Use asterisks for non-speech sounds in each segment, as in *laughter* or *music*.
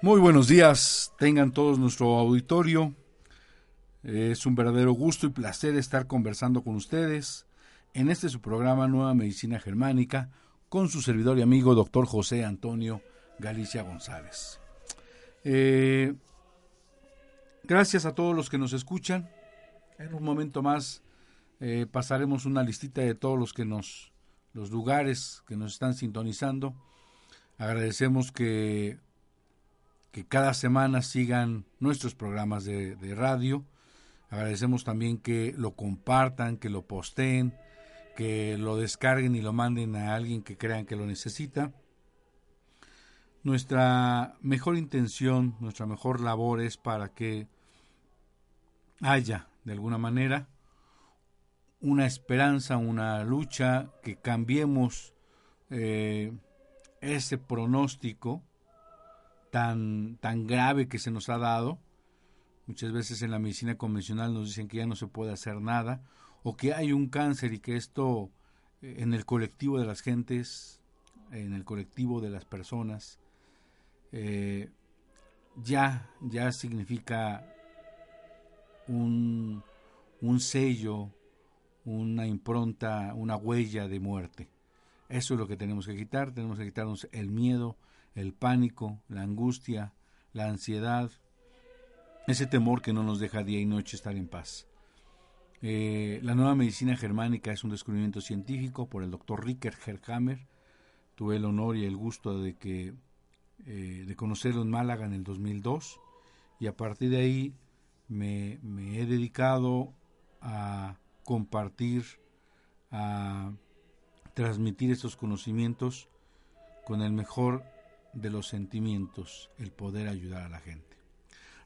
Muy buenos días, tengan todos nuestro auditorio. Es un verdadero gusto y placer estar conversando con ustedes en este su programa Nueva Medicina Germánica con su servidor y amigo doctor José Antonio Galicia González. Eh, gracias a todos los que nos escuchan. En un momento más eh, pasaremos una listita de todos los que nos, los lugares que nos están sintonizando. Agradecemos que que cada semana sigan nuestros programas de, radio. Agradecemos también que lo compartan, que lo posteen, que lo descarguen y lo manden a alguien que crean que lo necesita. Nuestra mejor intención, nuestra mejor labor es para que haya, de alguna manera, una esperanza, una lucha, que cambiemos eh, ese pronóstico tan, tan grave que se nos ha dado. Muchas veces en la medicina convencional nos dicen que ya no se puede hacer nada o que hay un cáncer y que esto eh, en el colectivo de las gentes, en el colectivo de las personas, eh, ya, ya significa un, un sello, una impronta, una huella de muerte. Eso es lo que tenemos que quitar, tenemos que quitarnos el miedo, el pánico, la angustia, la ansiedad, ese temor que no nos deja día y noche estar en paz. Eh, la nueva medicina germánica es un descubrimiento científico por el doctor Ricker Herhammer. Tuve el honor y el gusto de que eh, de conocerlo en Málaga en el 2002 y a partir de ahí me, me he dedicado a compartir, a transmitir estos conocimientos con el mejor de los sentimientos, el poder ayudar a la gente.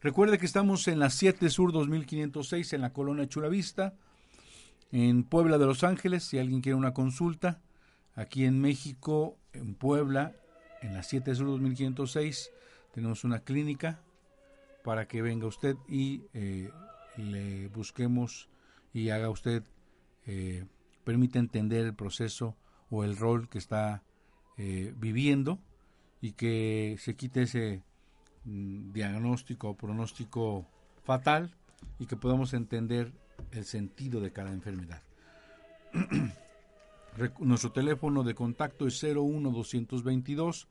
Recuerde que estamos en la 7 Sur 2506 en la colonia Chulavista, en Puebla de Los Ángeles, si alguien quiere una consulta. Aquí en México, en Puebla, en la 7 Sur 2506, tenemos una clínica para que venga usted y eh, le busquemos y haga usted, eh, permita entender el proceso o el rol que está eh, viviendo y que se quite ese mm, diagnóstico o pronóstico fatal y que podamos entender el sentido de cada enfermedad. *clears throat* Nuestro teléfono de contacto es 01 222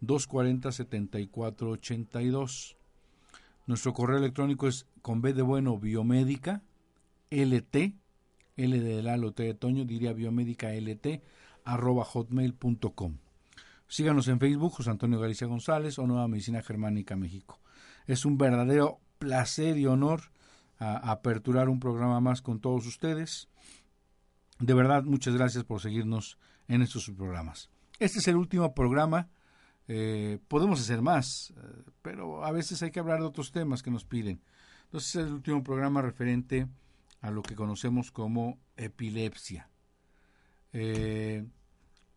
240 7482. Nuestro correo electrónico es con B de bueno biomédica LT, L de Lalo T de Toño, diría biomédica LT, arroba hotmail.com. Síganos en Facebook, José Antonio Galicia González o Nueva Medicina Germánica México. Es un verdadero placer y honor aperturar un programa más con todos ustedes. De verdad, muchas gracias por seguirnos en estos programas. Este es el último programa. Eh, podemos hacer más, eh, pero a veces hay que hablar de otros temas que nos piden. Entonces es el último programa referente a lo que conocemos como epilepsia. Eh,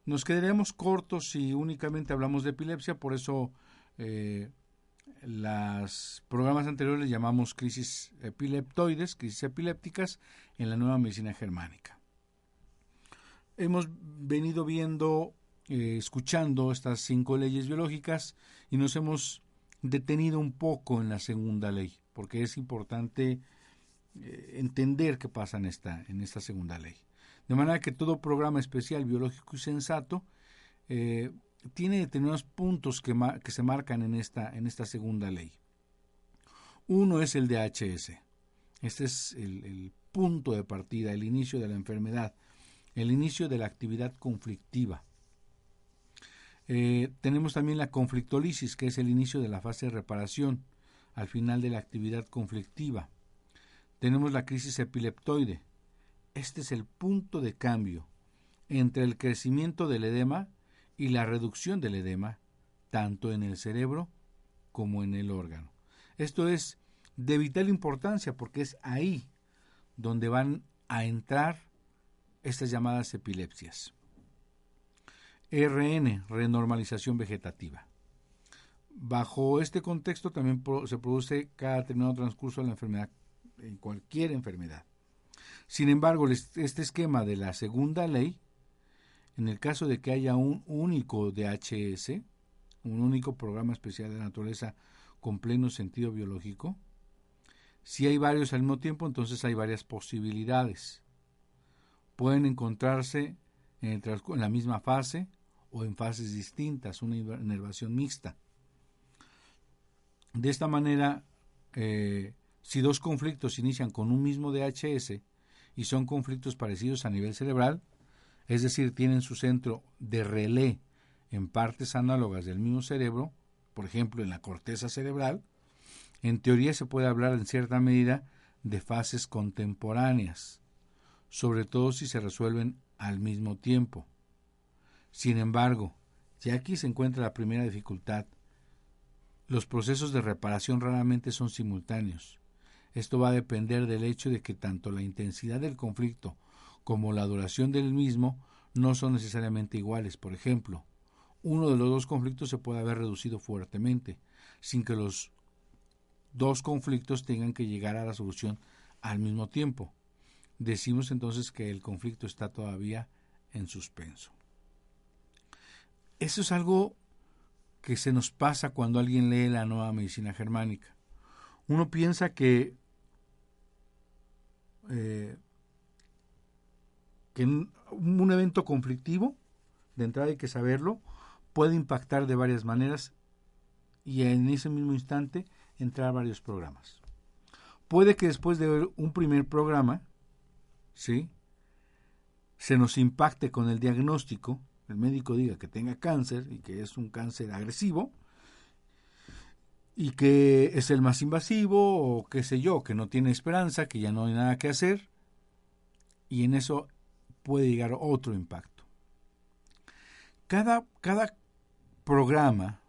nos quedaremos cortos si únicamente hablamos de epilepsia, por eso eh, los programas anteriores llamamos crisis epileptoides, crisis epilépticas en la nueva medicina germánica. Hemos venido viendo, eh, escuchando estas cinco leyes biológicas y nos hemos detenido un poco en la segunda ley. porque es importante eh, entender qué pasa en esta, en esta segunda ley. De manera que todo programa especial biológico y sensato eh, tiene determinados puntos que, se marcan en esta, en esta segunda ley. Uno es el DHS. Este es el, punto de partida, el inicio de la enfermedad, el inicio de la actividad conflictiva. Eh, tenemos también la conflictolisis, que es el inicio de la fase de reparación, al final de la actividad conflictiva. Tenemos la crisis epileptoide. Este es el punto de cambio entre el crecimiento del edema y la reducción del edema, tanto en el cerebro como en el órgano. Esto es de vital importancia porque es ahí donde van a entrar estas llamadas epilepsias. RN, renormalización vegetativa. Bajo este contexto también se produce cada determinado transcurso de la enfermedad, en cualquier enfermedad. Sin embargo, este esquema de la segunda ley, en el caso de que haya un único DHS, un único programa especial de naturaleza con pleno sentido biológico, si hay varios al mismo tiempo, entonces hay varias posibilidades. Pueden encontrarse en, en la misma fase o en fases distintas, una inervación mixta. De esta manera, eh, si dos conflictos inician con un mismo DHS y son conflictos parecidos a nivel cerebral, es decir, tienen su centro de relé en partes análogas del mismo cerebro, por ejemplo en la corteza cerebral, en teoría se puede hablar en cierta medida de fases contemporáneas, sobre todo si se resuelven al mismo tiempo. Sin embargo, ya aquí se encuentra la primera dificultad, los procesos de reparación raramente son simultáneos. Esto va a depender del hecho de que tanto la intensidad del conflicto como la duración del mismo no son necesariamente iguales. Por ejemplo, uno de los dos conflictos se puede haber reducido fuertemente, sin que los dos conflictos tengan que llegar a la solución al mismo tiempo. Decimos entonces que el conflicto está todavía en suspenso. Eso es algo que se nos pasa cuando alguien lee la nueva medicina germánica. Uno piensa que, eh, que un evento conflictivo, de entrada hay que saberlo, puede impactar de varias maneras y en ese mismo instante entrar varios programas. Puede que después de ver un primer programa, ¿sí? se nos impacte con el diagnóstico el médico diga que tenga cáncer y que es un cáncer agresivo y que es el más invasivo o qué sé yo, que no tiene esperanza, que ya no hay nada que hacer y en eso puede llegar otro impacto. Cada, cada programa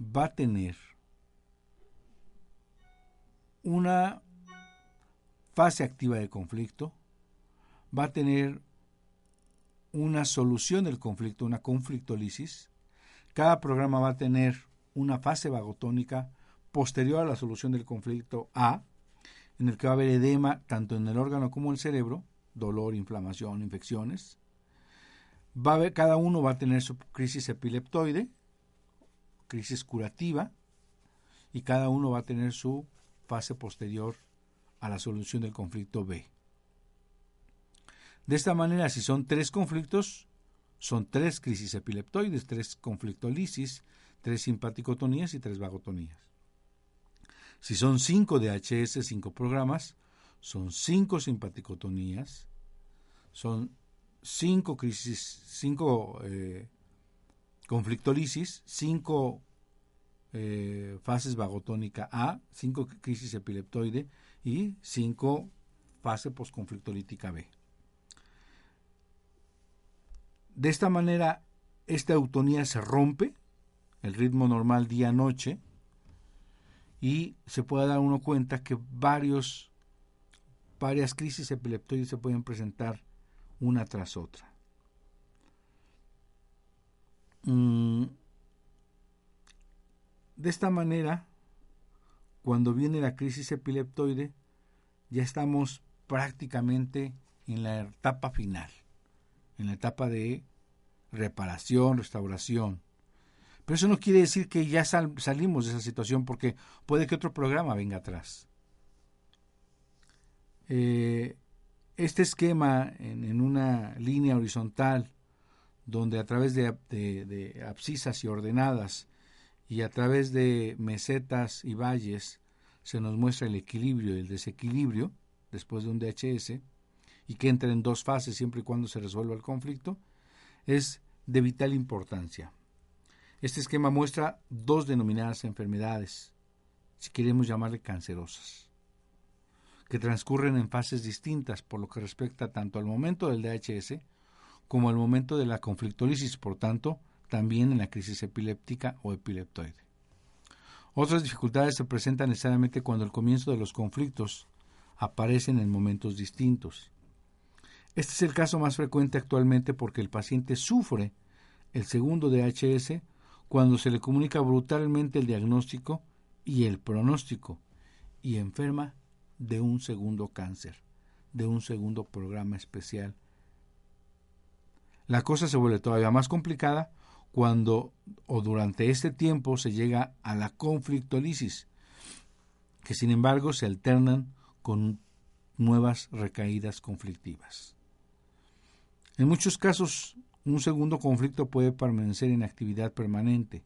va a tener una fase activa de conflicto, va a tener una solución del conflicto, una conflictolisis. Cada programa va a tener una fase vagotónica posterior a la solución del conflicto A, en el que va a haber edema tanto en el órgano como en el cerebro, dolor, inflamación, infecciones. Va a cada uno va a tener su crisis epileptoide, crisis curativa, y cada uno va a tener su fase posterior a la solución del conflicto B. De esta manera, si son tres conflictos, son tres crisis epileptoides, tres conflictolisis, tres simpaticotonías y tres vagotonías. Si son cinco DHS, cinco programas, son cinco simpaticotonías, son cinco crisis, cinco eh, conflictolisis, cinco eh, fases vagotónica A, cinco crisis epileptoide y cinco fase posconflictolítica B. De esta manera, esta autonía se rompe, el ritmo normal día-noche, y se puede dar uno cuenta que varios, varias crisis epileptoides se pueden presentar una tras otra. Mm, de esta manera, cuando viene la crisis epileptoide, ya estamos prácticamente en la etapa final en la etapa de reparación, restauración. Pero eso no quiere decir que ya salimos de esa situación porque puede que otro programa venga atrás. Eh, este esquema en, una línea horizontal, donde a través de, de, abscisas y ordenadas y a través de mesetas y valles se nos muestra el equilibrio y el desequilibrio después de un DHS y que entra en dos fases siempre y cuando se resuelva el conflicto, es de vital importancia. Este esquema muestra dos denominadas enfermedades, si queremos llamarle cancerosas que transcurren en fases distintas por lo que respecta tanto al momento del DHS como al momento de la conflictólisis, por tanto, también en la crisis epiléptica o epileptoide. Otras dificultades se presentan necesariamente cuando el comienzo de los conflictos aparecen en momentos distintos. Este es el caso más frecuente actualmente porque el paciente sufre el segundo DHS cuando se le comunica brutalmente el diagnóstico y el pronóstico y enferma de un segundo cáncer, de un segundo programa especial. La cosa se vuelve todavía más complicada cuando o durante este tiempo se llega a la conflictolisis, que sin embargo se alternan con nuevas recaídas conflictivas. En muchos casos, un segundo conflicto puede permanecer en actividad permanente,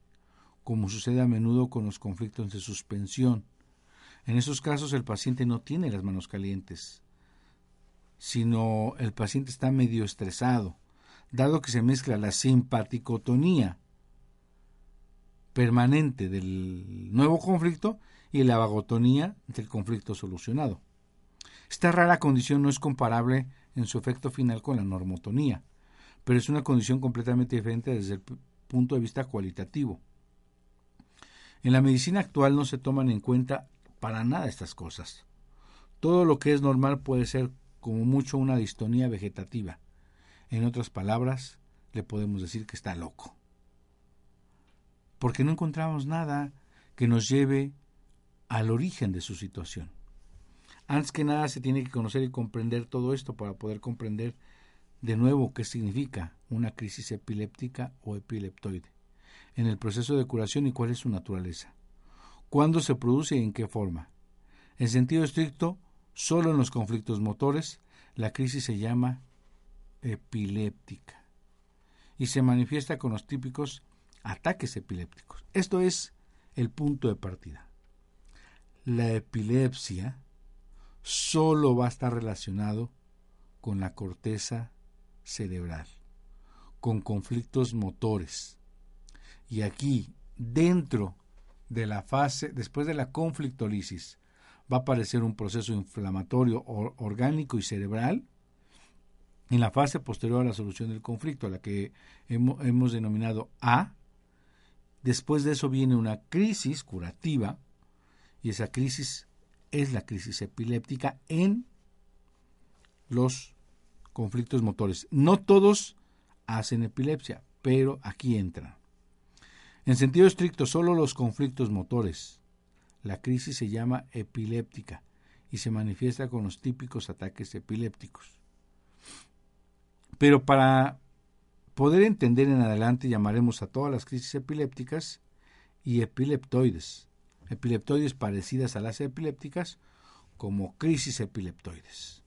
como sucede a menudo con los conflictos de suspensión, en esos casos el paciente no tiene las manos calientes, sino el paciente está medio estresado, dado que se mezcla la simpaticotonía permanente del nuevo conflicto y la vagotonía del conflicto solucionado. Esta rara condición no es comparable en su efecto final con la normotonía, pero es una condición completamente diferente desde el punto de vista cualitativo. En la medicina actual no se toman en cuenta para nada estas cosas. Todo lo que es normal puede ser como mucho una distonía vegetativa. En otras palabras, le podemos decir que está loco. Porque no encontramos nada que nos lleve al origen de su situación. Antes que nada se tiene que conocer y comprender todo esto para poder comprender de nuevo qué significa una crisis epiléptica o epileptoide en el proceso de curación y cuál es su naturaleza cuándo se produce y en qué forma. En sentido estricto, solo en los conflictos motores, la crisis se llama epiléptica y se manifiesta con los típicos ataques epilépticos. Esto es el punto de partida. La epilepsia solo va a estar relacionado con la corteza cerebral, con conflictos motores. Y aquí, dentro de la fase, después de la conflictolisis, va a aparecer un proceso inflamatorio orgánico y cerebral en la fase posterior a la solución del conflicto, a la que hemos, hemos denominado A. Después de eso viene una crisis curativa, y esa crisis es la crisis epiléptica en los conflictos motores. No todos hacen epilepsia, pero aquí entran. En sentido estricto, solo los conflictos motores. La crisis se llama epiléptica y se manifiesta con los típicos ataques epilépticos. Pero para poder entender en adelante llamaremos a todas las crisis epilépticas y epileptoides, epileptoides parecidas a las epilépticas como crisis epileptoides.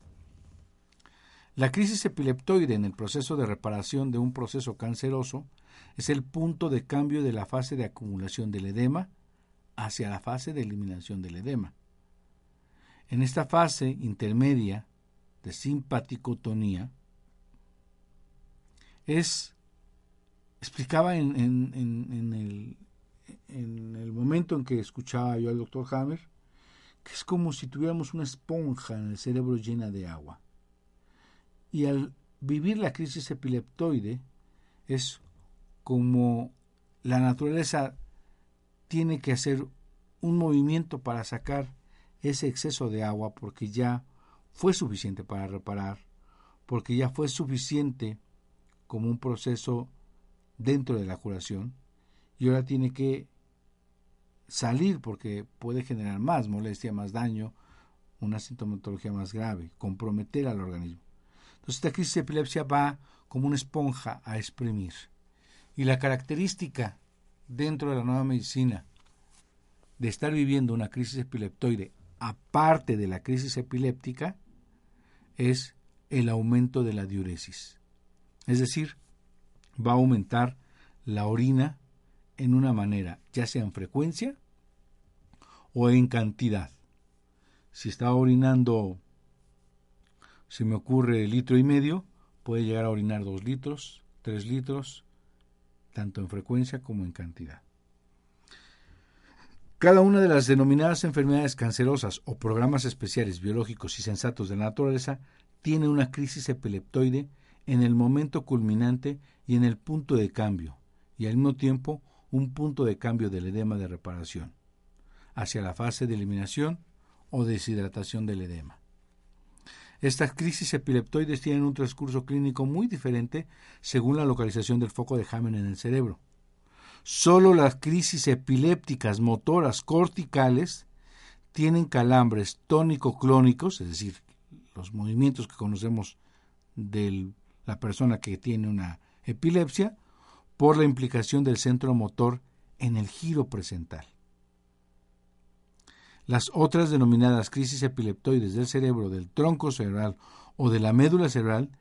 La crisis epileptoide en el proceso de reparación de un proceso canceroso es el punto de cambio de la fase de acumulación del edema hacia la fase de eliminación del edema. En esta fase intermedia de simpaticotonía, es, explicaba en, el, en el momento en que escuchaba yo al doctor Hammer, que es como si tuviéramos una esponja en el cerebro llena de agua. Y al vivir la crisis epileptoide es como la naturaleza tiene que hacer un movimiento para sacar ese exceso de agua porque ya fue suficiente para reparar, porque ya fue suficiente como un proceso dentro de la curación y ahora tiene que salir porque puede generar más molestia, más daño, una sintomatología más grave, comprometer al organismo. Entonces esta crisis de epilepsia va como una esponja a exprimir. Y la característica dentro de la nueva medicina de estar viviendo una crisis epileptoide aparte de la crisis epiléptica es el aumento de la diuresis. Es decir, va a aumentar la orina en una manera, ya sea en frecuencia o en cantidad. Si está orinando, se me ocurre litro y medio, puede llegar a orinar dos litros, tres litros, tanto en frecuencia como en cantidad. Cada una de las denominadas enfermedades cancerosas o programas especiales biológicos y sensatos de la naturaleza tiene una crisis epileptoide en el momento culminante y en el punto de cambio, y al mismo tiempo un punto de cambio del edema de reparación, hacia la fase de eliminación o deshidratación del edema. Estas crisis epileptoides tienen un transcurso clínico muy diferente según la localización del foco de Hammond en el cerebro. Solo las crisis epilépticas motoras corticales tienen calambres tónico-clónicos, es decir, los movimientos que conocemos de la persona que tiene una epilepsia, por la implicación del centro motor en el giro presental. Las otras denominadas crisis epileptoides del cerebro, del tronco cerebral o de la médula cerebral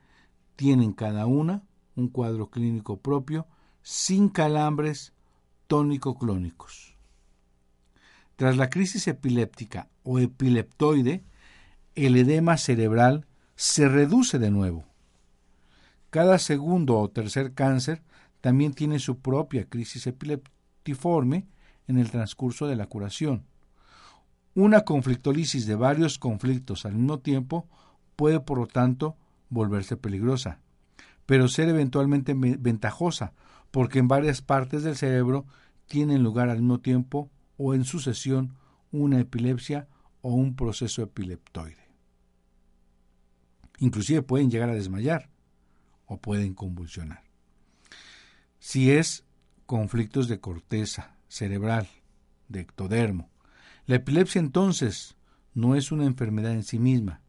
tienen cada una un cuadro clínico propio sin calambres tónico-clónicos. Tras la crisis epiléptica o epileptoide, el edema cerebral se reduce de nuevo. Cada segundo o tercer cáncer también tiene su propia crisis epileptiforme en el transcurso de la curación. Una conflictolisis de varios conflictos al mismo tiempo puede, por lo tanto, volverse peligrosa, pero ser eventualmente ventajosa, porque en varias partes del cerebro tienen lugar al mismo tiempo o en sucesión una epilepsia o un proceso epileptoide. Inclusive pueden llegar a desmayar o pueden convulsionar. Si es conflictos de corteza cerebral, de ectodermo, la epilepsia entonces no es una enfermedad en sí misma,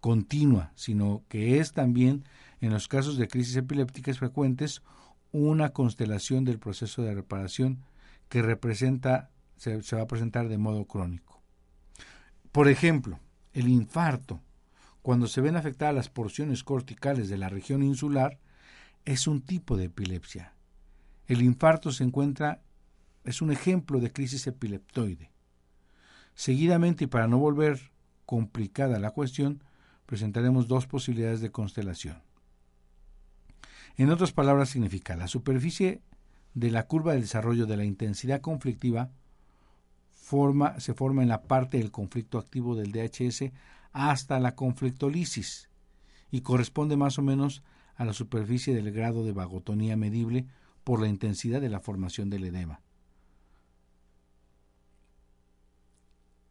continua, sino que es también, en los casos de crisis epilépticas frecuentes, una constelación del proceso de reparación que representa, se, se va a presentar de modo crónico. Por ejemplo, el infarto, cuando se ven afectadas las porciones corticales de la región insular, es un tipo de epilepsia. El infarto se encuentra, es un ejemplo de crisis epileptoide. Seguidamente, y para no volver complicada la cuestión, presentaremos dos posibilidades de constelación. En otras palabras, significa la superficie de la curva del desarrollo de la intensidad conflictiva forma, se forma en la parte del conflicto activo del DHS hasta la conflictolisis y corresponde más o menos a la superficie del grado de vagotonía medible por la intensidad de la formación del edema.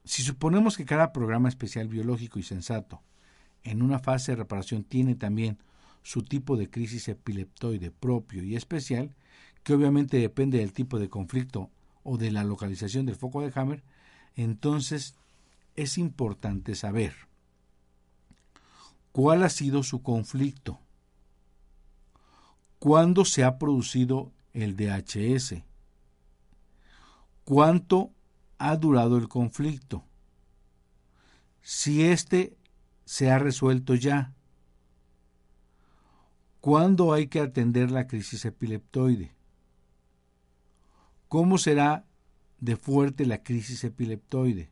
Si suponemos que cada programa especial biológico y sensato en una fase de reparación tiene también su tipo de crisis epileptoide propio y especial, que obviamente depende del tipo de conflicto o de la localización del foco de Hammer, entonces es importante saber cuál ha sido su conflicto, cuándo se ha producido el DHS, cuánto ha durado el conflicto, si éste se ha resuelto ya, cuándo hay que atender la crisis epileptoide, cómo será de fuerte la crisis epileptoide,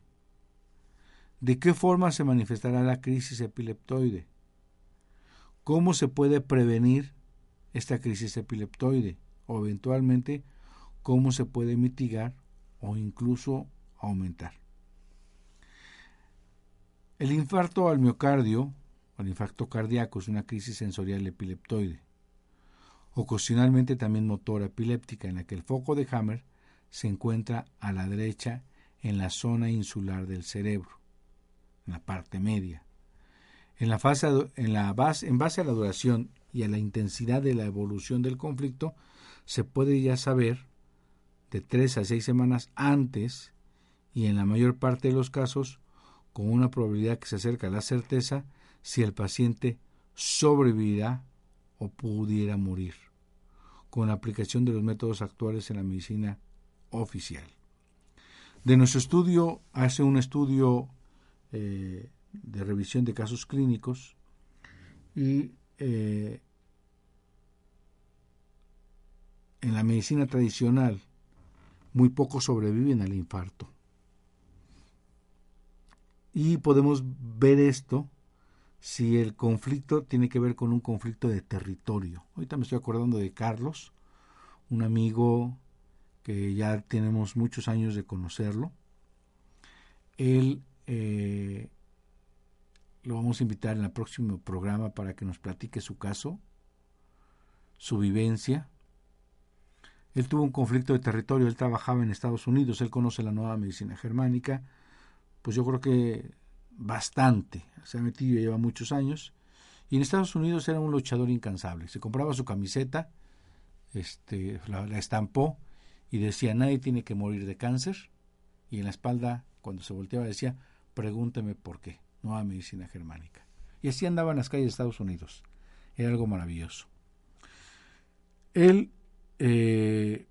de qué forma se manifestará la crisis epileptoide, cómo se puede prevenir esta crisis epileptoide o eventualmente cómo se puede mitigar o incluso aumentar. El infarto al miocardio el infarto cardíaco es una crisis sensorial epileptoide. Ocasionalmente también motora epiléptica, en la que el foco de Hammer se encuentra a la derecha en la zona insular del cerebro, en la parte media. En, la fase, en, la base, en base a la duración y a la intensidad de la evolución del conflicto, se puede ya saber de tres a seis semanas antes y en la mayor parte de los casos con una probabilidad que se acerca a la certeza si el paciente sobrevivirá o pudiera morir, con la aplicación de los métodos actuales en la medicina oficial. De nuestro estudio, hace un estudio eh, de revisión de casos clínicos y eh, en la medicina tradicional muy pocos sobreviven al infarto. Y podemos ver esto si el conflicto tiene que ver con un conflicto de territorio. Ahorita me estoy acordando de Carlos, un amigo que ya tenemos muchos años de conocerlo. Él eh, lo vamos a invitar en el próximo programa para que nos platique su caso, su vivencia. Él tuvo un conflicto de territorio, él trabajaba en Estados Unidos, él conoce la nueva medicina germánica, pues yo creo que bastante, se ha metido, lleva muchos años, y en Estados Unidos era un luchador incansable, se compraba su camiseta, este, la, la estampó y decía, nadie tiene que morir de cáncer, y en la espalda, cuando se volteaba, decía, pregúnteme por qué nueva medicina germánica. Y así andaba en las calles de Estados Unidos. Era algo maravilloso. Él, eh,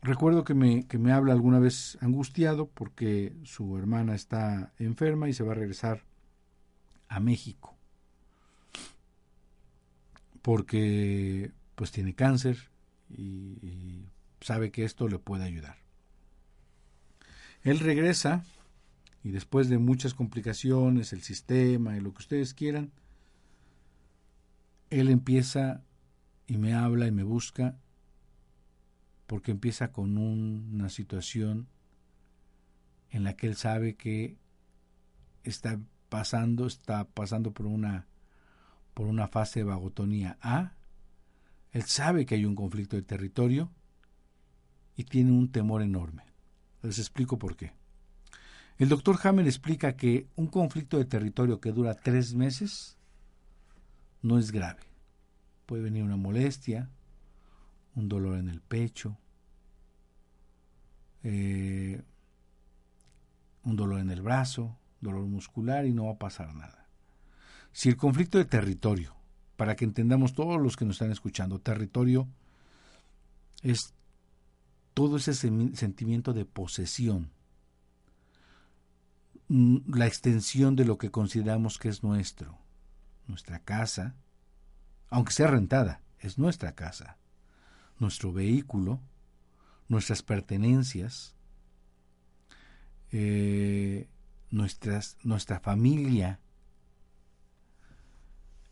recuerdo que me, que me habla alguna vez angustiado porque su hermana está enferma y se va a regresar a México. Porque pues tiene cáncer y, y sabe que esto le puede ayudar. Él regresa y después de muchas complicaciones, el sistema y lo que ustedes quieran, él empieza y me habla y me busca porque empieza con una situación en la que él sabe que está pasando, está pasando por una por una fase de vagotonía A. Él sabe que hay un conflicto de territorio y tiene un temor enorme. Les explico por qué. El doctor Hammer explica que un conflicto de territorio que dura tres meses no es grave. Puede venir una molestia, un dolor en el pecho, eh, un dolor en el brazo, dolor muscular y no va a pasar nada. Si el conflicto de territorio, para que entendamos todos los que nos están escuchando, territorio es todo ese sentimiento de posesión, Mm, la extensión de lo que consideramos que es nuestro. Nuestra casa, aunque sea rentada, es nuestra casa. Nuestro vehículo, nuestras pertenencias, eh, nuestras, nuestra familia,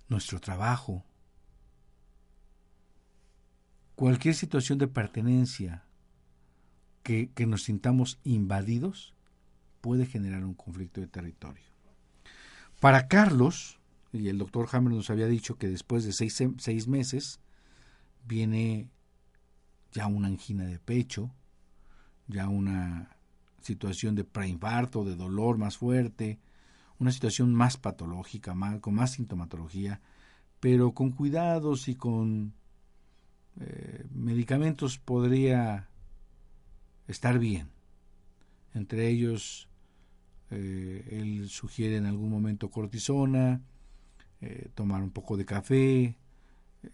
nuestro trabajo, cualquier situación de pertenencia que, que nos sintamos invadidos, puede generar un conflicto de territorio. Para Carlos, y el doctor Hammer nos había dicho que después de seis, seis meses viene ya una angina de pecho, ya una situación de preinfarto, de dolor más fuerte, una situación más patológica, con más sintomatología, pero con cuidados y con eh, medicamentos podría estar bien. Entre ellos eh, él sugiere en algún momento cortisona, eh, tomar un poco de café,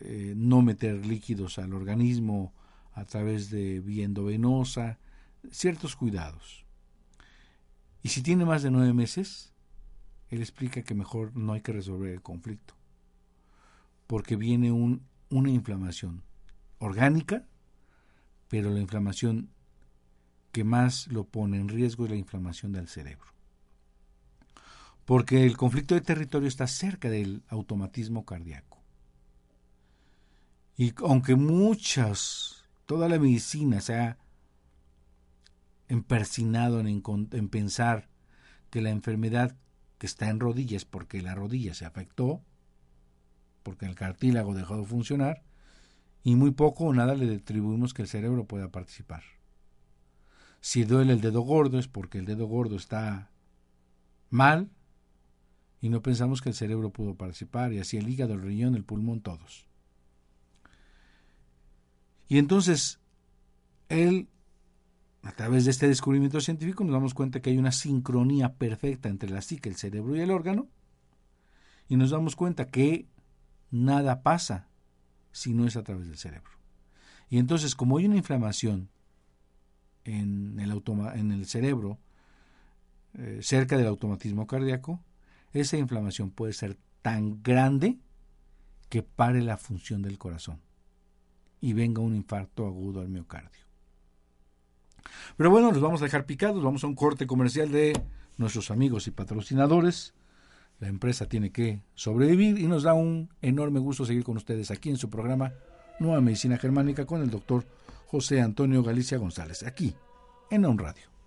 eh, no meter líquidos al organismo a través de vía endovenosa, ciertos cuidados. Y si tiene más de nueve meses, él explica que mejor no hay que resolver el conflicto, porque viene un, una inflamación orgánica, pero la inflamación que más lo pone en riesgo es la inflamación del cerebro porque el conflicto de territorio está cerca del automatismo cardíaco. Y aunque muchas, toda la medicina se ha empersinado en, en pensar que la enfermedad que está en rodillas porque la rodilla se afectó, porque el cartílago dejó de funcionar, y muy poco o nada le atribuimos que el cerebro pueda participar. Si duele el dedo gordo es porque el dedo gordo está mal y no pensamos que el cerebro pudo participar, y así el hígado, el riñón, el pulmón, todos. Y entonces, él, a través de este descubrimiento científico, nos damos cuenta que hay una sincronía perfecta entre la psique, el cerebro y el órgano, y nos damos cuenta que nada pasa si no es a través del cerebro. Y entonces, como hay una inflamación en el, en el cerebro, eh, cerca del automatismo cardíaco, esa inflamación puede ser tan grande que pare la función del corazón y venga un infarto agudo al miocardio. Pero bueno, los vamos a dejar picados, vamos a un corte comercial de nuestros amigos y patrocinadores. La empresa tiene que sobrevivir y nos da un enorme gusto seguir con ustedes aquí en su programa Nueva Medicina Germánica con el doctor José Antonio Galicia González, aquí en On Radio.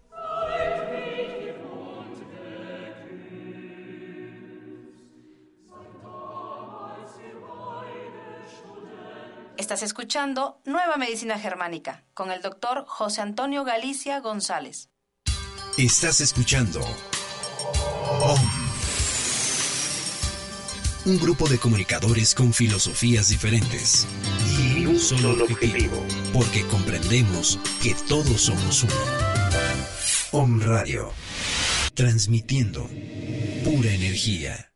Estás escuchando Nueva Medicina Germánica con el doctor José Antonio Galicia González. Estás escuchando Un grupo de comunicadores con filosofías diferentes y un solo objetivo, porque comprendemos que todos somos uno. Om Radio, transmitiendo pura energía.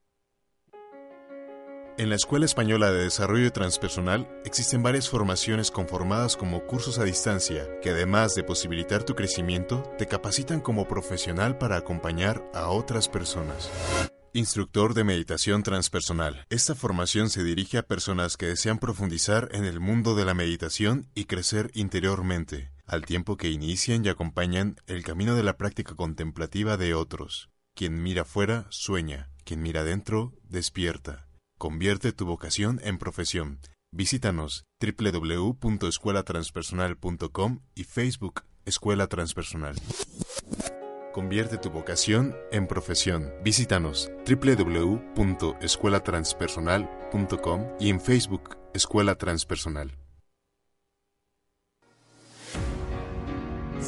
En la Escuela Española de Desarrollo Transpersonal existen varias formaciones conformadas como cursos a distancia que además de posibilitar tu crecimiento, te capacitan como profesional para acompañar a otras personas. Instructor de Meditación Transpersonal. Esta formación se dirige a personas que desean profundizar en el mundo de la meditación y crecer interiormente, al tiempo que inician y acompañan el camino de la práctica contemplativa de otros. Quien mira fuera, sueña. Quien mira adentro, despierta. Convierte tu vocación en profesión. Visítanos www.escuelatranspersonal.com y Facebook Escuela Transpersonal. Convierte tu vocación en profesión. Visítanos www.escuelatranspersonal.com y en Facebook Escuela Transpersonal.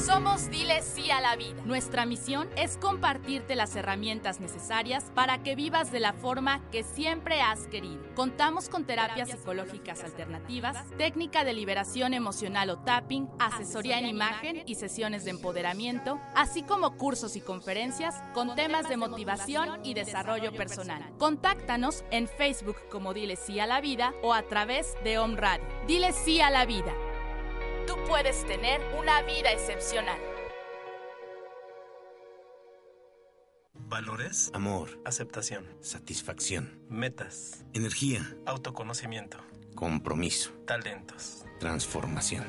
Somos Dile Sí a la Vida. Nuestra misión es compartirte las herramientas necesarias para que vivas de la forma que siempre has querido. Contamos con terapias psicológicas alternativas, técnica de liberación emocional o tapping, asesoría en imagen y sesiones de empoderamiento, así como cursos y conferencias con temas de motivación y desarrollo personal. Contáctanos en Facebook como Dile Sí a la Vida o a través de Home Radio. Dile Sí a la Vida tú puedes tener una vida excepcional. Valores. Amor. Aceptación. Satisfacción. Metas. Energía. Autoconocimiento. Compromiso. Talentos. Transformación.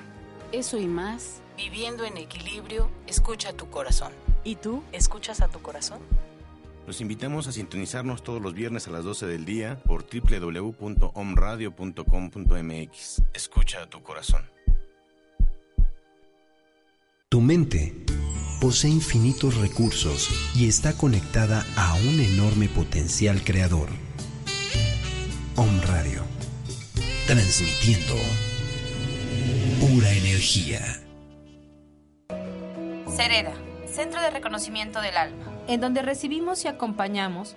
Eso y más, viviendo en equilibrio, escucha tu corazón. ¿Y tú escuchas a tu corazón? Los invitamos a sintonizarnos todos los viernes a las 12 del día por www.omradio.com.mx. Escucha a tu corazón. Tu mente posee infinitos recursos y está conectada a un enorme potencial creador. Om Radio, transmitiendo pura energía. Cereda, Centro de Reconocimiento del Alma, en donde recibimos y acompañamos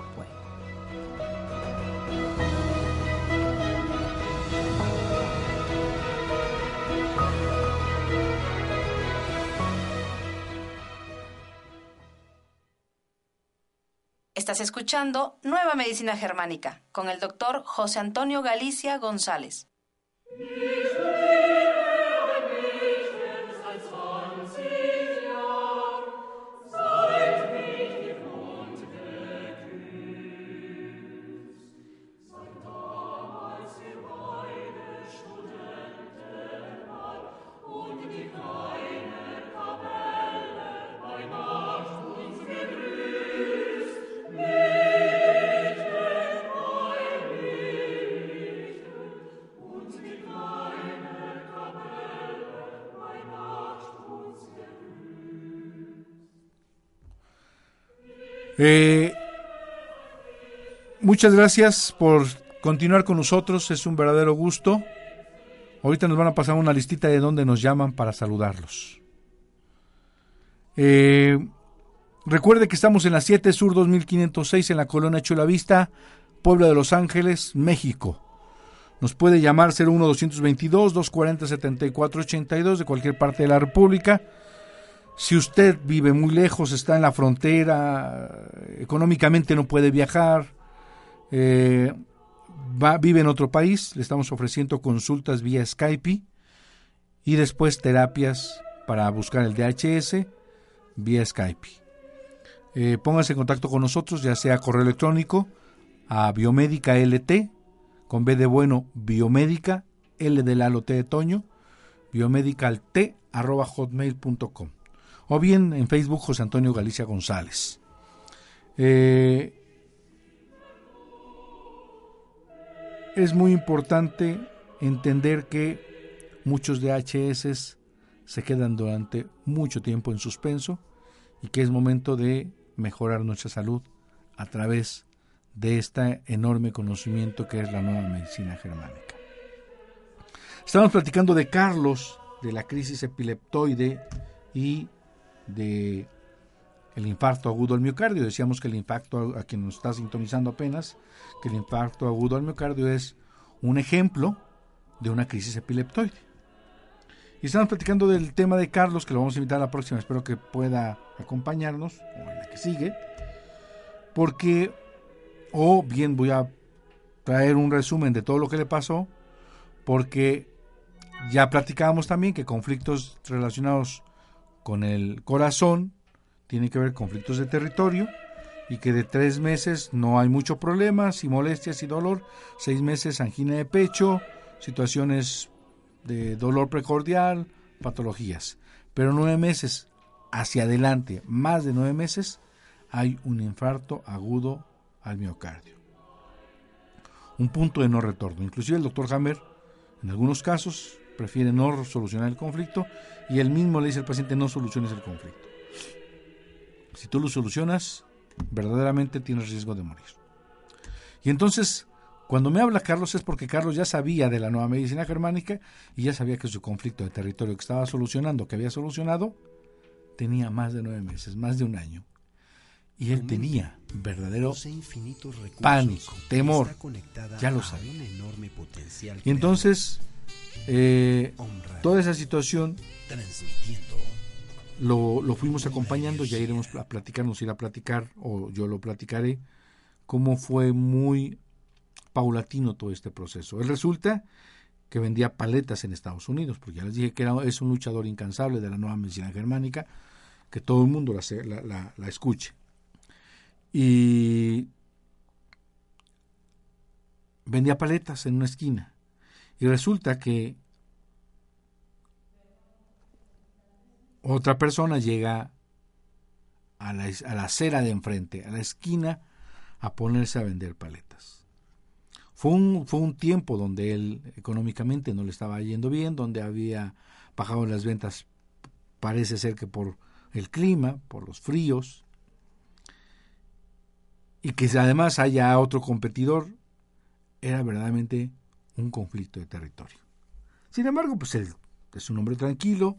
Estás escuchando Nueva Medicina Germánica con el doctor José Antonio Galicia González. Eh, muchas gracias por continuar con nosotros, es un verdadero gusto. Ahorita nos van a pasar una listita de dónde nos llaman para saludarlos. Eh, recuerde que estamos en la 7 Sur 2506 en la colonia Chulavista, Puebla de Los Ángeles, México. Nos puede llamar 01-222-240-7482 de cualquier parte de la República. Si usted vive muy lejos, está en la frontera, económicamente no puede viajar, eh, vive en otro país, le estamos ofreciendo consultas vía Skype y después terapias para buscar el DHS vía Skype. Eh, póngase en contacto con nosotros, ya sea correo electrónico a biomédica LT, con B de bueno, biomédica, L de Lalo T de Toño, biomedicalt arroba hotmail.com o bien en Facebook José Antonio Galicia González. Eh, es muy importante entender que muchos DHS se quedan durante mucho tiempo en suspenso y que es momento de mejorar nuestra salud a través de este enorme conocimiento que es la nueva medicina germánica. Estamos platicando de Carlos, de la crisis epileptoide y de el infarto agudo al miocardio. Decíamos que el infarto, a quien nos está sintonizando apenas, que el infarto agudo al miocardio es un ejemplo de una crisis epileptoide. Y estamos platicando del tema de Carlos, que lo vamos a invitar a la próxima, espero que pueda acompañarnos, o en la que sigue, porque, o bien voy a traer un resumen de todo lo que le pasó, porque ya platicábamos también que conflictos relacionados con el corazón tienen que ver conflictos de territorio y que de tres meses no hay mucho problema, y molestias y dolor, seis meses angina de pecho, situaciones de dolor precordial, patologías. Pero nueve meses hacia adelante, más de nueve meses, hay un infarto agudo al miocardio. Un punto de no retorno. Inclusive el doctor Hammer, en algunos casos, prefiere no solucionar el conflicto y él mismo le dice al paciente no soluciones el conflicto. Si tú lo solucionas, verdaderamente tienes riesgo de morir. Y entonces cuando me habla Carlos es porque Carlos ya sabía de la nueva medicina germánica y ya sabía que su conflicto de territorio que estaba solucionando, que había solucionado, tenía más de nueve meses, más de un año. Y él tenía verdadero pánico, temor. Ya lo sabía. Y entonces, eh, toda esa situación lo, lo, fuimos acompañando, ya iremos a platicarnos, ir a platicar, o yo lo platicaré, cómo fue muy paulatino todo este proceso. Él resulta que vendía paletas en Estados Unidos, porque ya les dije que era, es un luchador incansable de la nueva medicina germánica, que todo el mundo la, la, la escuche. Y vendía paletas en una esquina. Y resulta que otra persona llega a la, a la acera de enfrente, a la esquina, a ponerse a vender paletas. Fue un, fue un tiempo donde él económicamente no le estaba yendo bien, donde había bajado las ventas, parece ser que por el clima, por los fríos, y que además haya otro competidor, era verdaderamente un conflicto de territorio. Sin embargo, pues él es un hombre tranquilo,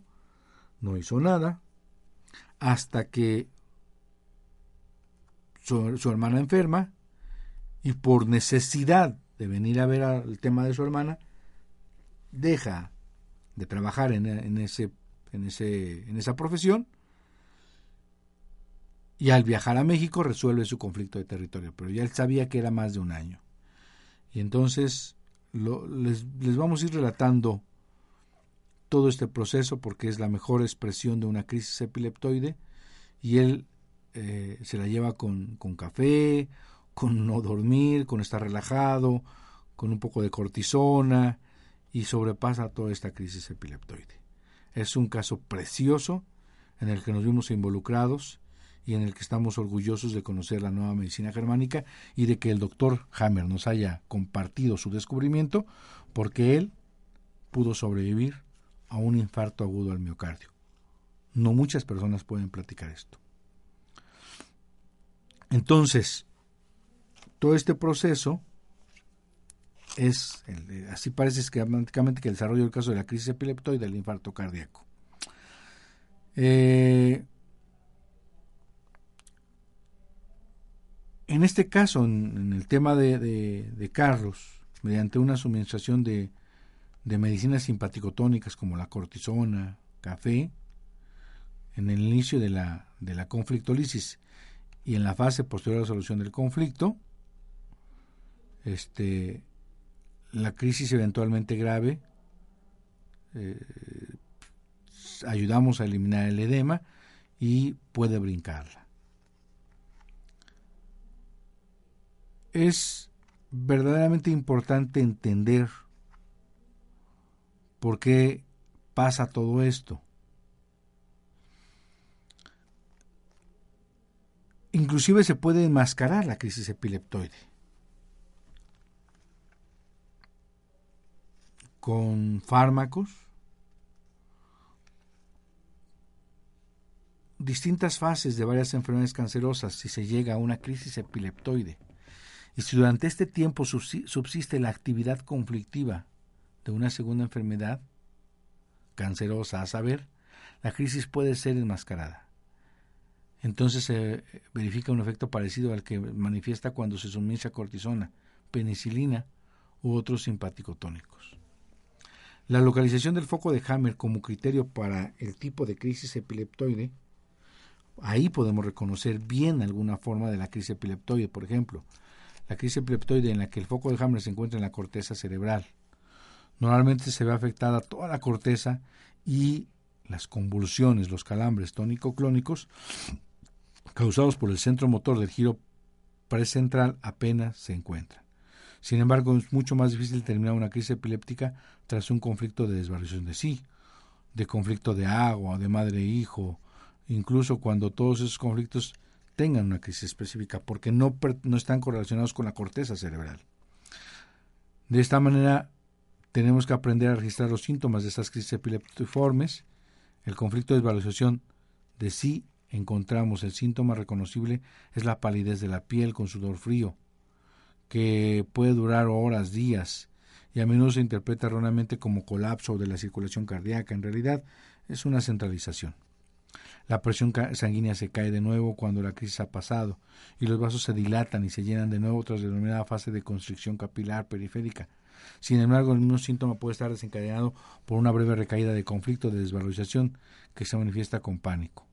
no hizo nada, hasta que su, hermana enferma, y por necesidad de venir a ver el tema de su hermana, deja de trabajar en, ese, en, ese, en esa profesión y al viajar a México resuelve su conflicto de territorio, pero ya él sabía que era más de un año. Y entonces les, les, vamos a ir relatando todo este proceso porque es la mejor expresión de una crisis epileptoide y él eh, se la lleva con, con café con no dormir, con estar relajado, con un poco de cortisona y sobrepasa toda esta crisis epileptoide. Es un caso precioso en el que nos vimos involucrados y en el que estamos orgullosos de conocer la nueva medicina germánica y de que el doctor Hammer nos haya compartido su descubrimiento porque él pudo sobrevivir a un infarto agudo al miocardio. No muchas personas pueden platicar esto. Entonces, todo este proceso es, así parece esquemáticamente que el desarrollo del caso de la crisis epileptoide del infarto cardíaco. Eh, En este caso, en, el tema de, de, Carlos, mediante una suministración de, de medicinas simpaticotónicas como la cortisona, café, en el inicio de la, de la conflictolisis y en la fase posterior a la solución del conflicto, este, la crisis eventualmente grave, eh, ayudamos a eliminar el edema y puede brincarla. Es verdaderamente importante entender por qué pasa todo esto. Inclusive se puede enmascarar la crisis epileptoide. con fármacos, distintas fases de varias enfermedades cancerosas si se llega a una crisis epileptoide. Y si durante este tiempo subsiste la actividad conflictiva de una segunda enfermedad cancerosa, a saber, la crisis puede ser enmascarada. Entonces se verifica un efecto parecido al que manifiesta cuando se suministra cortisona, penicilina u otros simpaticotónicos. La localización del foco de Hammer como criterio para el tipo de crisis epileptoide, ahí podemos reconocer bien alguna forma de la crisis epileptoide, por ejemplo, la crisis epileptoide en la que el foco de Hammer se encuentra en la corteza cerebral. Normalmente se ve afectada toda la corteza y las convulsiones, los calambres tónico-clónicos causados por el centro motor del giro precentral apenas se encuentran. Sin embargo, es mucho más difícil terminar una crisis epiléptica tras un conflicto de desvariación de sí, de conflicto de agua, de madre e incluso cuando todos esos conflictos tengan una crisis específica, porque no, no están correlacionados con la corteza cerebral. De esta manera, tenemos que aprender a registrar los síntomas de estas crisis epiléptiformes. El conflicto de desvalorización de sí encontramos el síntoma reconocible es la palidez de la piel con sudor frío, que puede durar horas, días, y a menudo se interpreta erróneamente como colapso de la circulación cardíaca. En realidad es una centralización. La presión sanguínea se cae de nuevo cuando la crisis ha pasado y los vasos se dilatan y se llenan de nuevo tras la denominada fase de constricción capilar periférica. Sin embargo, el mismo síntoma puede estar desencadenado por una breve recaída de conflicto de desvalorización que se manifiesta con pánico.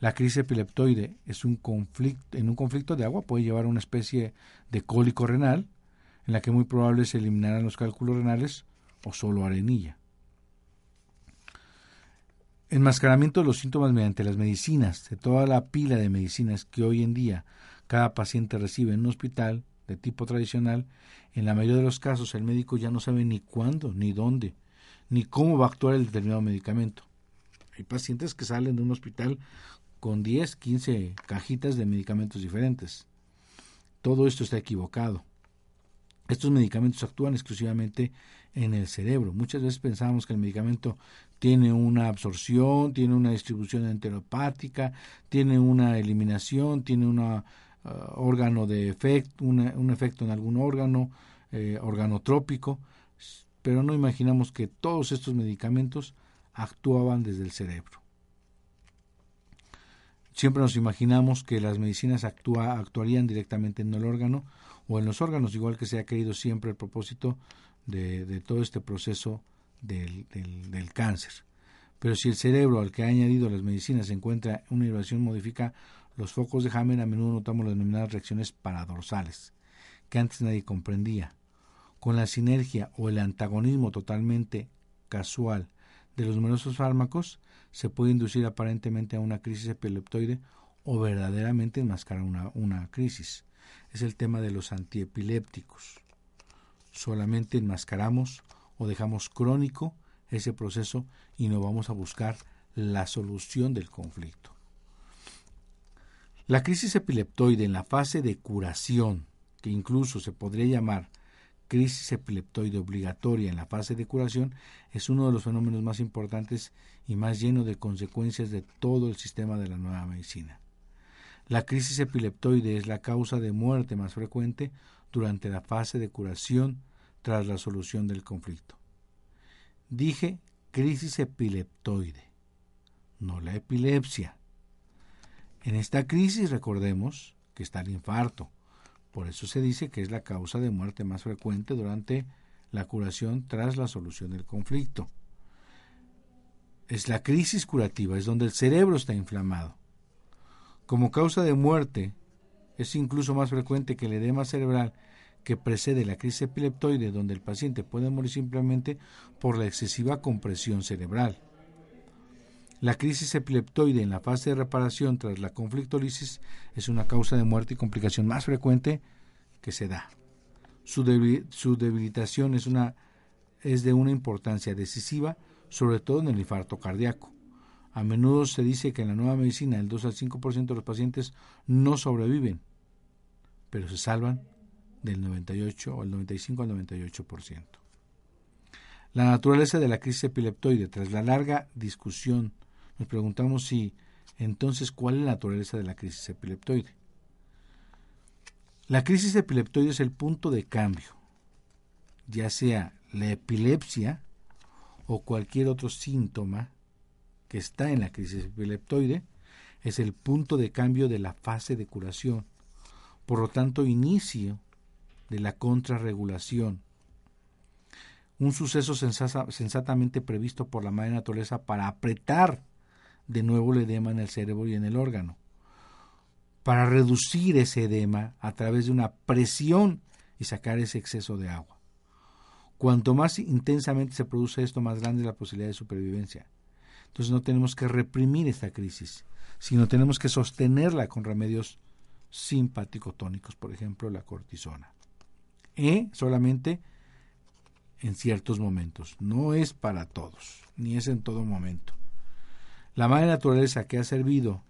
La crisis epileptoide es un conflicto, en un conflicto de agua puede llevar a una especie de cólico renal, en la que muy probable se eliminarán los cálculos renales o solo arenilla. Enmascaramiento de los síntomas mediante las medicinas, de toda la pila de medicinas que hoy en día cada paciente recibe en un hospital de tipo tradicional, en la mayoría de los casos el médico ya no sabe ni cuándo, ni dónde, ni cómo va a actuar el determinado medicamento. Hay pacientes que salen de un hospital con 10, 15 cajitas de medicamentos diferentes. Todo esto está equivocado. Estos medicamentos actúan exclusivamente en el cerebro. Muchas veces pensamos que el medicamento tiene una absorción, tiene una distribución enteropática, tiene una eliminación, tiene un uh, órgano de efecto, un efecto en algún órgano, eh, organotrópico, pero no imaginamos que todos estos medicamentos actuaban desde el cerebro. Siempre nos imaginamos que las medicinas actuarían directamente en el órgano o en los órganos, igual que se ha querido siempre el propósito de, todo este proceso del, del, cáncer. Pero si el cerebro al que ha añadido las medicinas encuentra una innovación modifica los focos de Hammer, a menudo notamos las denominadas reacciones paradorsales, que antes nadie comprendía. Con la sinergia o el antagonismo totalmente casual de los numerosos fármacos, se puede inducir aparentemente a una crisis epileptoide o verdaderamente enmascarar una, una crisis. Es el tema de los antiepilépticos. Solamente enmascaramos o dejamos crónico ese proceso y no vamos a buscar la solución del conflicto. La crisis epileptoide en la fase de curación, que incluso se podría llamar crisis epileptoide obligatoria en la fase de curación es uno de los fenómenos más importantes y más lleno de consecuencias de todo el sistema de la nueva medicina. La crisis epileptoide es la causa de muerte más frecuente durante la fase de curación tras la solución del conflicto. Dije crisis epileptoide, no la epilepsia. En esta crisis, recordemos, que está el infarto. Por eso se dice que es la causa de muerte más frecuente durante la curación tras la solución del conflicto. Es la crisis curativa, es donde el cerebro está inflamado. Como causa de muerte, es incluso más frecuente que el edema cerebral que precede la crisis epileptoide, donde el paciente puede morir simplemente por la excesiva compresión cerebral. La crisis epileptoide en la fase de reparación tras la conflictolisis es una causa de muerte y complicación más frecuente que se da. Su, debilitación es, es de una importancia decisiva, sobre todo en el infarto cardíaco. A menudo se dice que en la nueva medicina el 2 al 5% de los pacientes no sobreviven, pero se salvan del 98 o el 95 al 98%. La naturaleza de la crisis epileptoide, tras la larga discusión, nos preguntamos si entonces cuál es la naturaleza de la crisis epileptoide. La crisis epileptoide es el punto de cambio, ya sea la epilepsia o cualquier otro síntoma que está en la crisis epileptoide, es el punto de cambio de la fase de curación. Por lo tanto, inicio de la contrarregulación. Un suceso sensatamente previsto por la madre naturaleza para apretar de nuevo el edema en el cerebro y en el órgano. Para reducir ese edema a través de una presión y sacar ese exceso de agua. Cuanto más intensamente se produce esto, más grande es la posibilidad de supervivencia. Entonces no tenemos que reprimir esta crisis, sino tenemos que sostenerla con remedios simpático-tónicos, por ejemplo la cortisona. E solamente en ciertos momentos, no es para todos, ni es en todo momento. La madre naturaleza que ha servido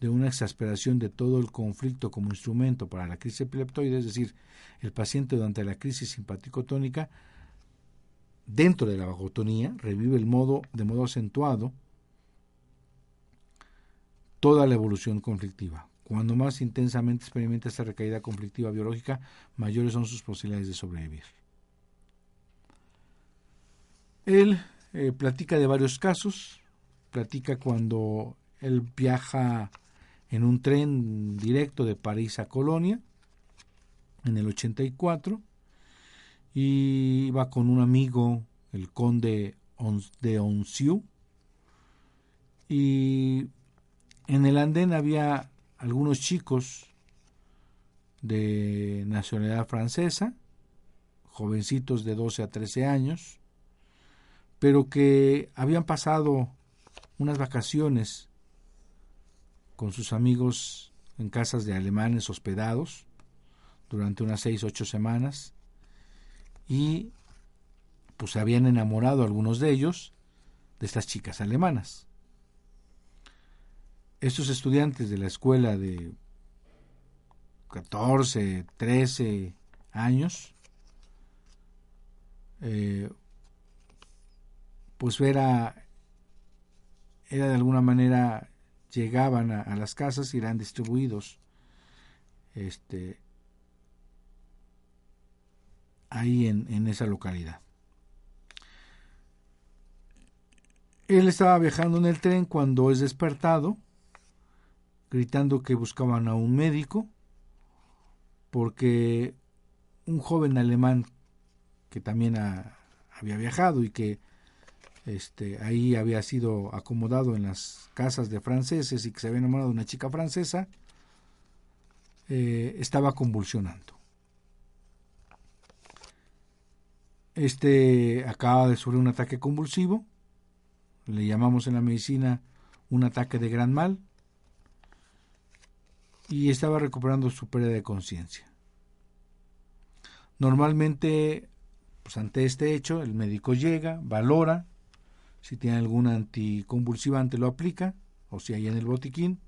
de una exasperación de todo el conflicto como instrumento para la crisis epileptoide, es decir, el paciente durante la crisis simpático-tónica, dentro de la vagotonía, revive el modo de modo acentuado toda la evolución conflictiva. Cuando más intensamente experimenta esta recaída conflictiva biológica, mayores son sus posibilidades de sobrevivir. Él eh, platica de varios casos, platica cuando él viaja en un tren directo de París a Colonia en el 84 y va con un amigo, el conde de Onciu, y en el andén había algunos chicos de nacionalidad francesa, jovencitos de 12 a 13 años, pero que habían pasado unas vacaciones con sus amigos en casas de alemanes hospedados durante unas seis, ocho semanas y pues se habían enamorado algunos de ellos de estas chicas alemanas estos estudiantes de la escuela de 14, 13 años, eh, pues era, era de alguna manera, llegaban a, las casas y eran distribuidos este, ahí en, en esa localidad. Él estaba viajando en el tren cuando es despertado gritando que buscaban a un médico porque un joven alemán que también había viajado y que este, ahí había sido acomodado en las casas de franceses y que se había enamorado de una chica francesa, eh, estaba convulsionando. Este acaba de sufrir un ataque convulsivo, le llamamos en la medicina un ataque de gran mal, y estaba recuperando su pérdida de conciencia. Normalmente, pues ante este hecho, el médico llega, valora, si tiene algún anticonvulsivante lo aplica, o si hay en el botiquín,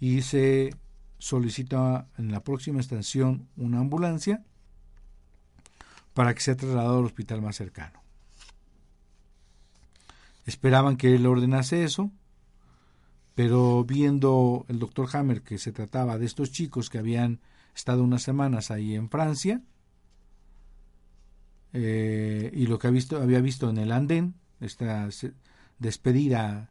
y se solicita en la próxima estación una ambulancia para que sea trasladado al hospital más cercano. Esperaban que él ordenase eso, pero viendo el doctor Hammer que se trataba de estos chicos que habían estado unas semanas ahí en Francia eh, y lo que había visto, en el andén, esta despedida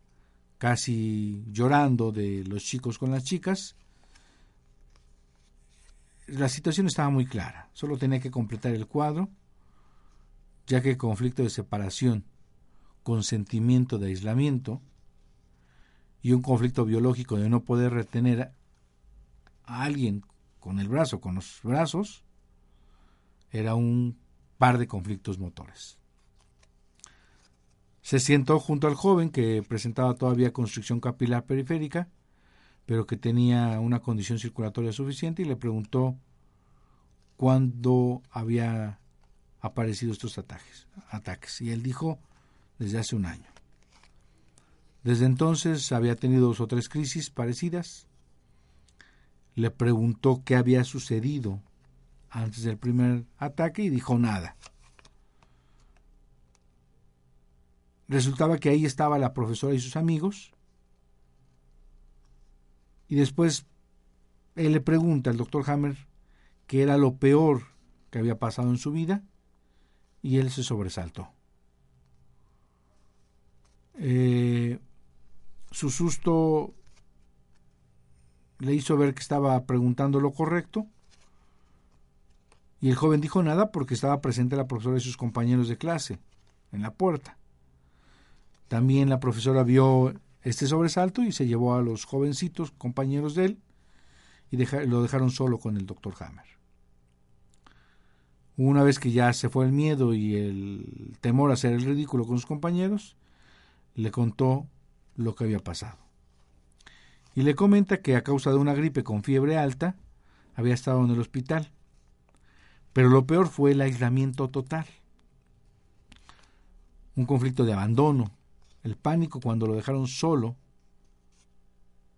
casi llorando de los chicos con las chicas, la situación estaba muy clara, solo tenía que completar el cuadro, ya que conflicto de separación, consentimiento de aislamiento y un conflicto biológico de no poder retener a alguien con el brazo, con los brazos, era un par de conflictos motores. Se sentó junto al joven que presentaba todavía constricción capilar periférica, pero que tenía una condición circulatoria suficiente y le preguntó cuándo había aparecido estos ataques, ataques. Y él dijo desde hace un año. Desde entonces había tenido dos o tres crisis parecidas. Le preguntó qué había sucedido antes del primer ataque y dijo nada. Resultaba que ahí estaba la profesora y sus amigos. Y después él le pregunta al doctor Hammer qué era lo peor que había pasado en su vida y él se sobresaltó. Eh, su susto le hizo ver que estaba preguntando lo correcto y el joven dijo nada porque estaba presente la profesora y sus compañeros de clase en la puerta. También la profesora vio este sobresalto y se llevó a los jovencitos compañeros de él y lo dejaron solo con el doctor Hammer. Una vez que ya se fue el miedo y el temor a hacer el ridículo con sus compañeros, le contó lo que había pasado. Y le comenta que a causa de una gripe con fiebre alta, había estado en el hospital. Pero lo peor fue el aislamiento total. Un conflicto de abandono, el pánico cuando lo dejaron solo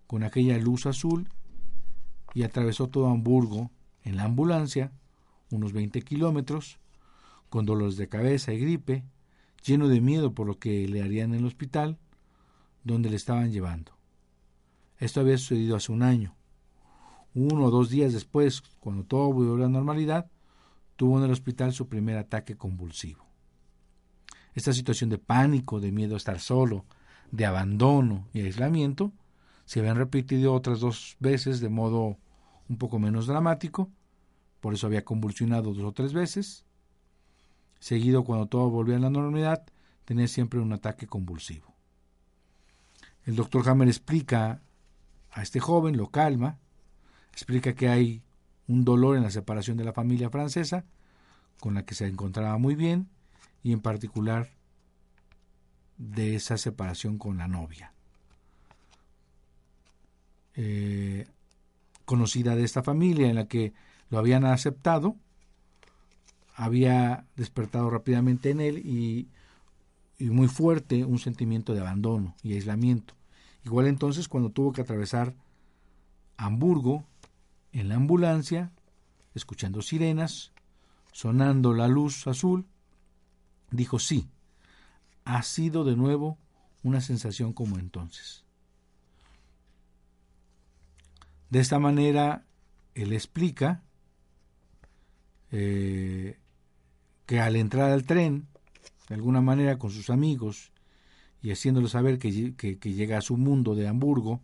con aquella luz azul y atravesó todo Hamburgo en la ambulancia, unos 20 kilómetros, con dolores de cabeza y gripe, lleno de miedo por lo que le harían en el hospital, donde le estaban llevando. Esto había sucedido hace un año. Uno o dos días después, cuando todo volvió a la normalidad, tuvo en el hospital su primer ataque convulsivo. Esta situación de pánico, de miedo a estar solo, de abandono y aislamiento, se habían repetido otras dos veces de modo un poco menos dramático, por eso había convulsionado dos o tres veces. Seguido, cuando todo volvía a la normalidad, tenía siempre un ataque convulsivo. El doctor Hammer explica a este joven, lo calma, explica que hay un dolor en la separación de la familia francesa, con la que se encontraba muy bien, y en particular de esa separación con la novia. Eh, conocida de esta familia en la que lo habían aceptado, había despertado rápidamente en él y, y, muy fuerte un sentimiento de abandono y aislamiento. Igual entonces cuando tuvo que atravesar Hamburgo en la ambulancia, escuchando sirenas, sonando la luz azul, dijo sí, ha sido de nuevo una sensación como entonces. De esta manera, él explica eh, que al entrar al tren, de alguna manera con sus amigos y haciéndolo saber que, que, llega a su mundo de Hamburgo,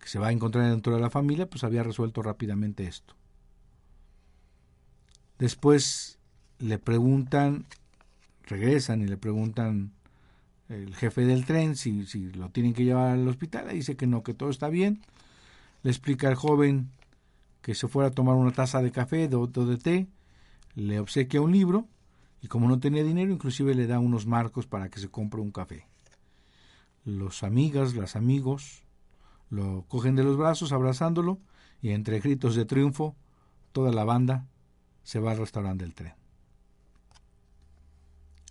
que se va a encontrar dentro de la familia, pues había resuelto rápidamente esto. Después le preguntan regresan y le preguntan el jefe del tren si, si lo tienen que llevar al hospital, le dice que no, que todo está bien. Le explica al joven que se fuera a tomar una taza de café o de, té, le obsequia un libro y como no tenía dinero, inclusive le da unos marcos para que se compre un café. Los amigas, las amigos, lo cogen de los brazos abrazándolo y entre gritos de triunfo, toda la banda se va al restaurante del tren.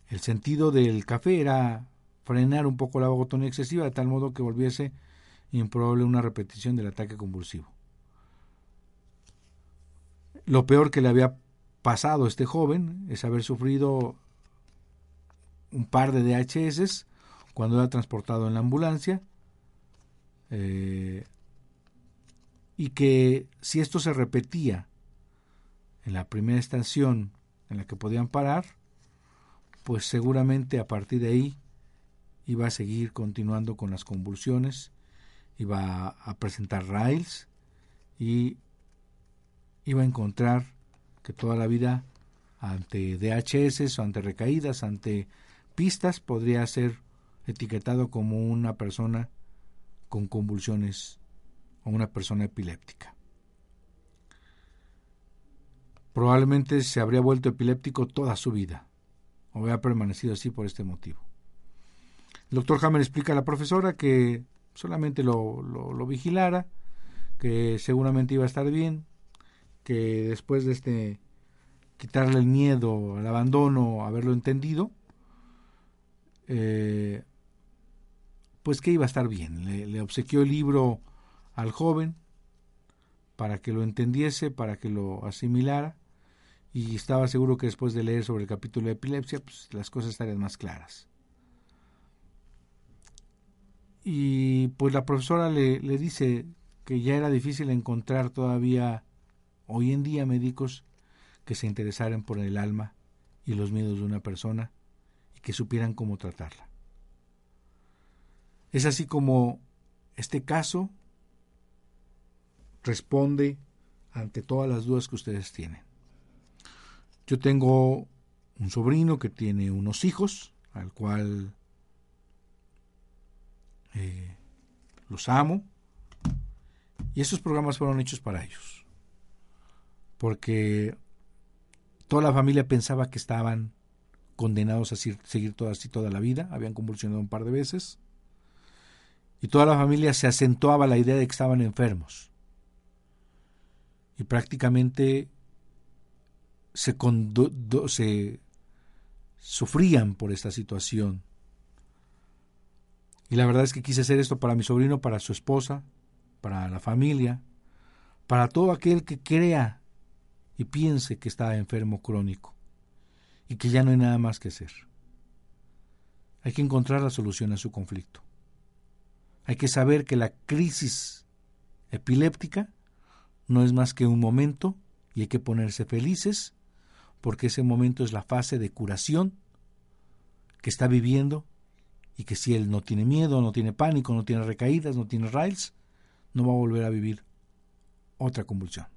El sentido del café era frenar un poco la vagotonía excesiva de tal modo que volviese improbable una repetición del ataque convulsivo. Lo peor que le había pasado este joven es haber sufrido un par de DHS cuando era transportado en la ambulancia eh, y que si esto se repetía en la primera estación en la que podían parar, pues seguramente a partir de ahí iba a seguir continuando con las convulsiones, iba a presentar rails y iba a encontrar que toda la vida ante DHS o ante recaídas, ante pistas, podría ser etiquetado como una persona con convulsiones o una persona epiléptica. Probablemente se habría vuelto epiléptico toda su vida, o habría permanecido así por este motivo. El doctor Hammer explica a la profesora que solamente lo, lo vigilara, que seguramente iba a estar bien, que después de este quitarle el miedo al abandono, haberlo entendido, eh, pues que iba a estar bien. Le, obsequió el libro al joven para que lo entendiese, para que lo asimilara, y estaba seguro que después de leer sobre el capítulo de epilepsia, pues las cosas estarían más claras. Y pues la profesora le, le dice que ya era difícil encontrar todavía hoy en día médicos que se interesaran por el alma y los miedos de una persona y que supieran cómo tratarla. Es así como este caso responde ante todas las dudas que ustedes tienen. Yo tengo un sobrino que tiene unos hijos, al cual eh, los amo, y esos programas fueron hechos para ellos, porque Toda la familia pensaba que estaban condenados a seguir toda, así toda la vida, habían convulsionado un par de veces, y toda la familia se acentuaba la idea de que estaban enfermos. Y prácticamente se, se sufrían por esta situación. Y la verdad es que quise hacer esto para mi sobrino, para su esposa, para la familia, para todo aquel que crea y piense que está enfermo crónico y que ya no hay nada más que hacer. Hay que encontrar la solución a su conflicto. Hay que saber que la crisis epiléptica no es más que un momento y hay que ponerse felices porque ese momento es la fase de curación que está viviendo y que si él no tiene miedo, no tiene pánico, no tiene recaídas, no tiene rails, no va a volver a vivir otra convulsión.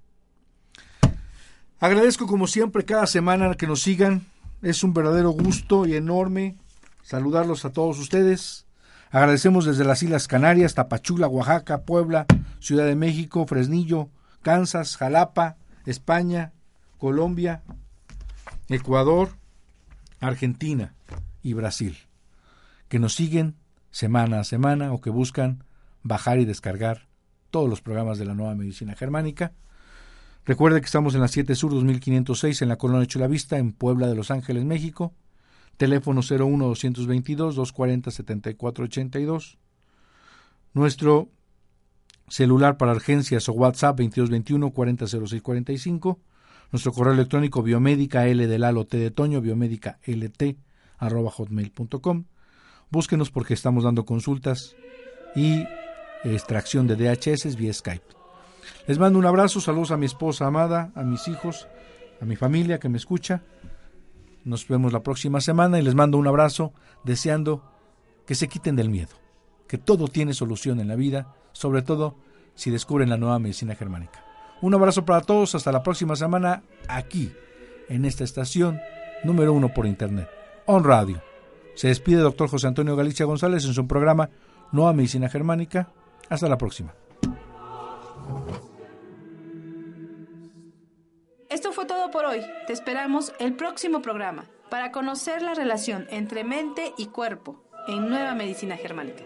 Agradezco como siempre cada semana que nos sigan. Es un verdadero gusto y enorme saludarlos a todos ustedes. Agradecemos desde las Islas Canarias, Tapachula, Oaxaca, Puebla, Ciudad de México, Fresnillo, Kansas, Jalapa, España, Colombia, Ecuador, Argentina y Brasil, que nos siguen semana a semana o que buscan bajar y descargar todos los programas de la nueva medicina germánica Recuerde que estamos en la 7 Sur 2506 en la Colonia Chulavista, en Puebla de Los Ángeles, México. Teléfono 01-222-240-7482. Nuestro celular para urgencias o WhatsApp 2221-400645. Nuestro correo electrónico biomédica L de Lalo T de Toño, biomédica LT arroba hotmail.com. Búsquenos porque estamos dando consultas y extracción de DHS vía Skype. Les mando un abrazo, saludos a mi esposa amada, a mis hijos, a mi familia que me escucha. Nos vemos la próxima semana y les mando un abrazo deseando que se quiten del miedo, que todo tiene solución en la vida, sobre todo si descubren la nueva medicina germánica. Un abrazo para todos, hasta la próxima semana aquí, en esta estación número uno por internet, On Radio. Se despide el doctor José Antonio Galicia González en su programa Nueva Medicina Germánica. Hasta la próxima. Esto fue todo por hoy. Te esperamos el próximo programa para conocer la relación entre mente y cuerpo en Nueva Medicina Germánica.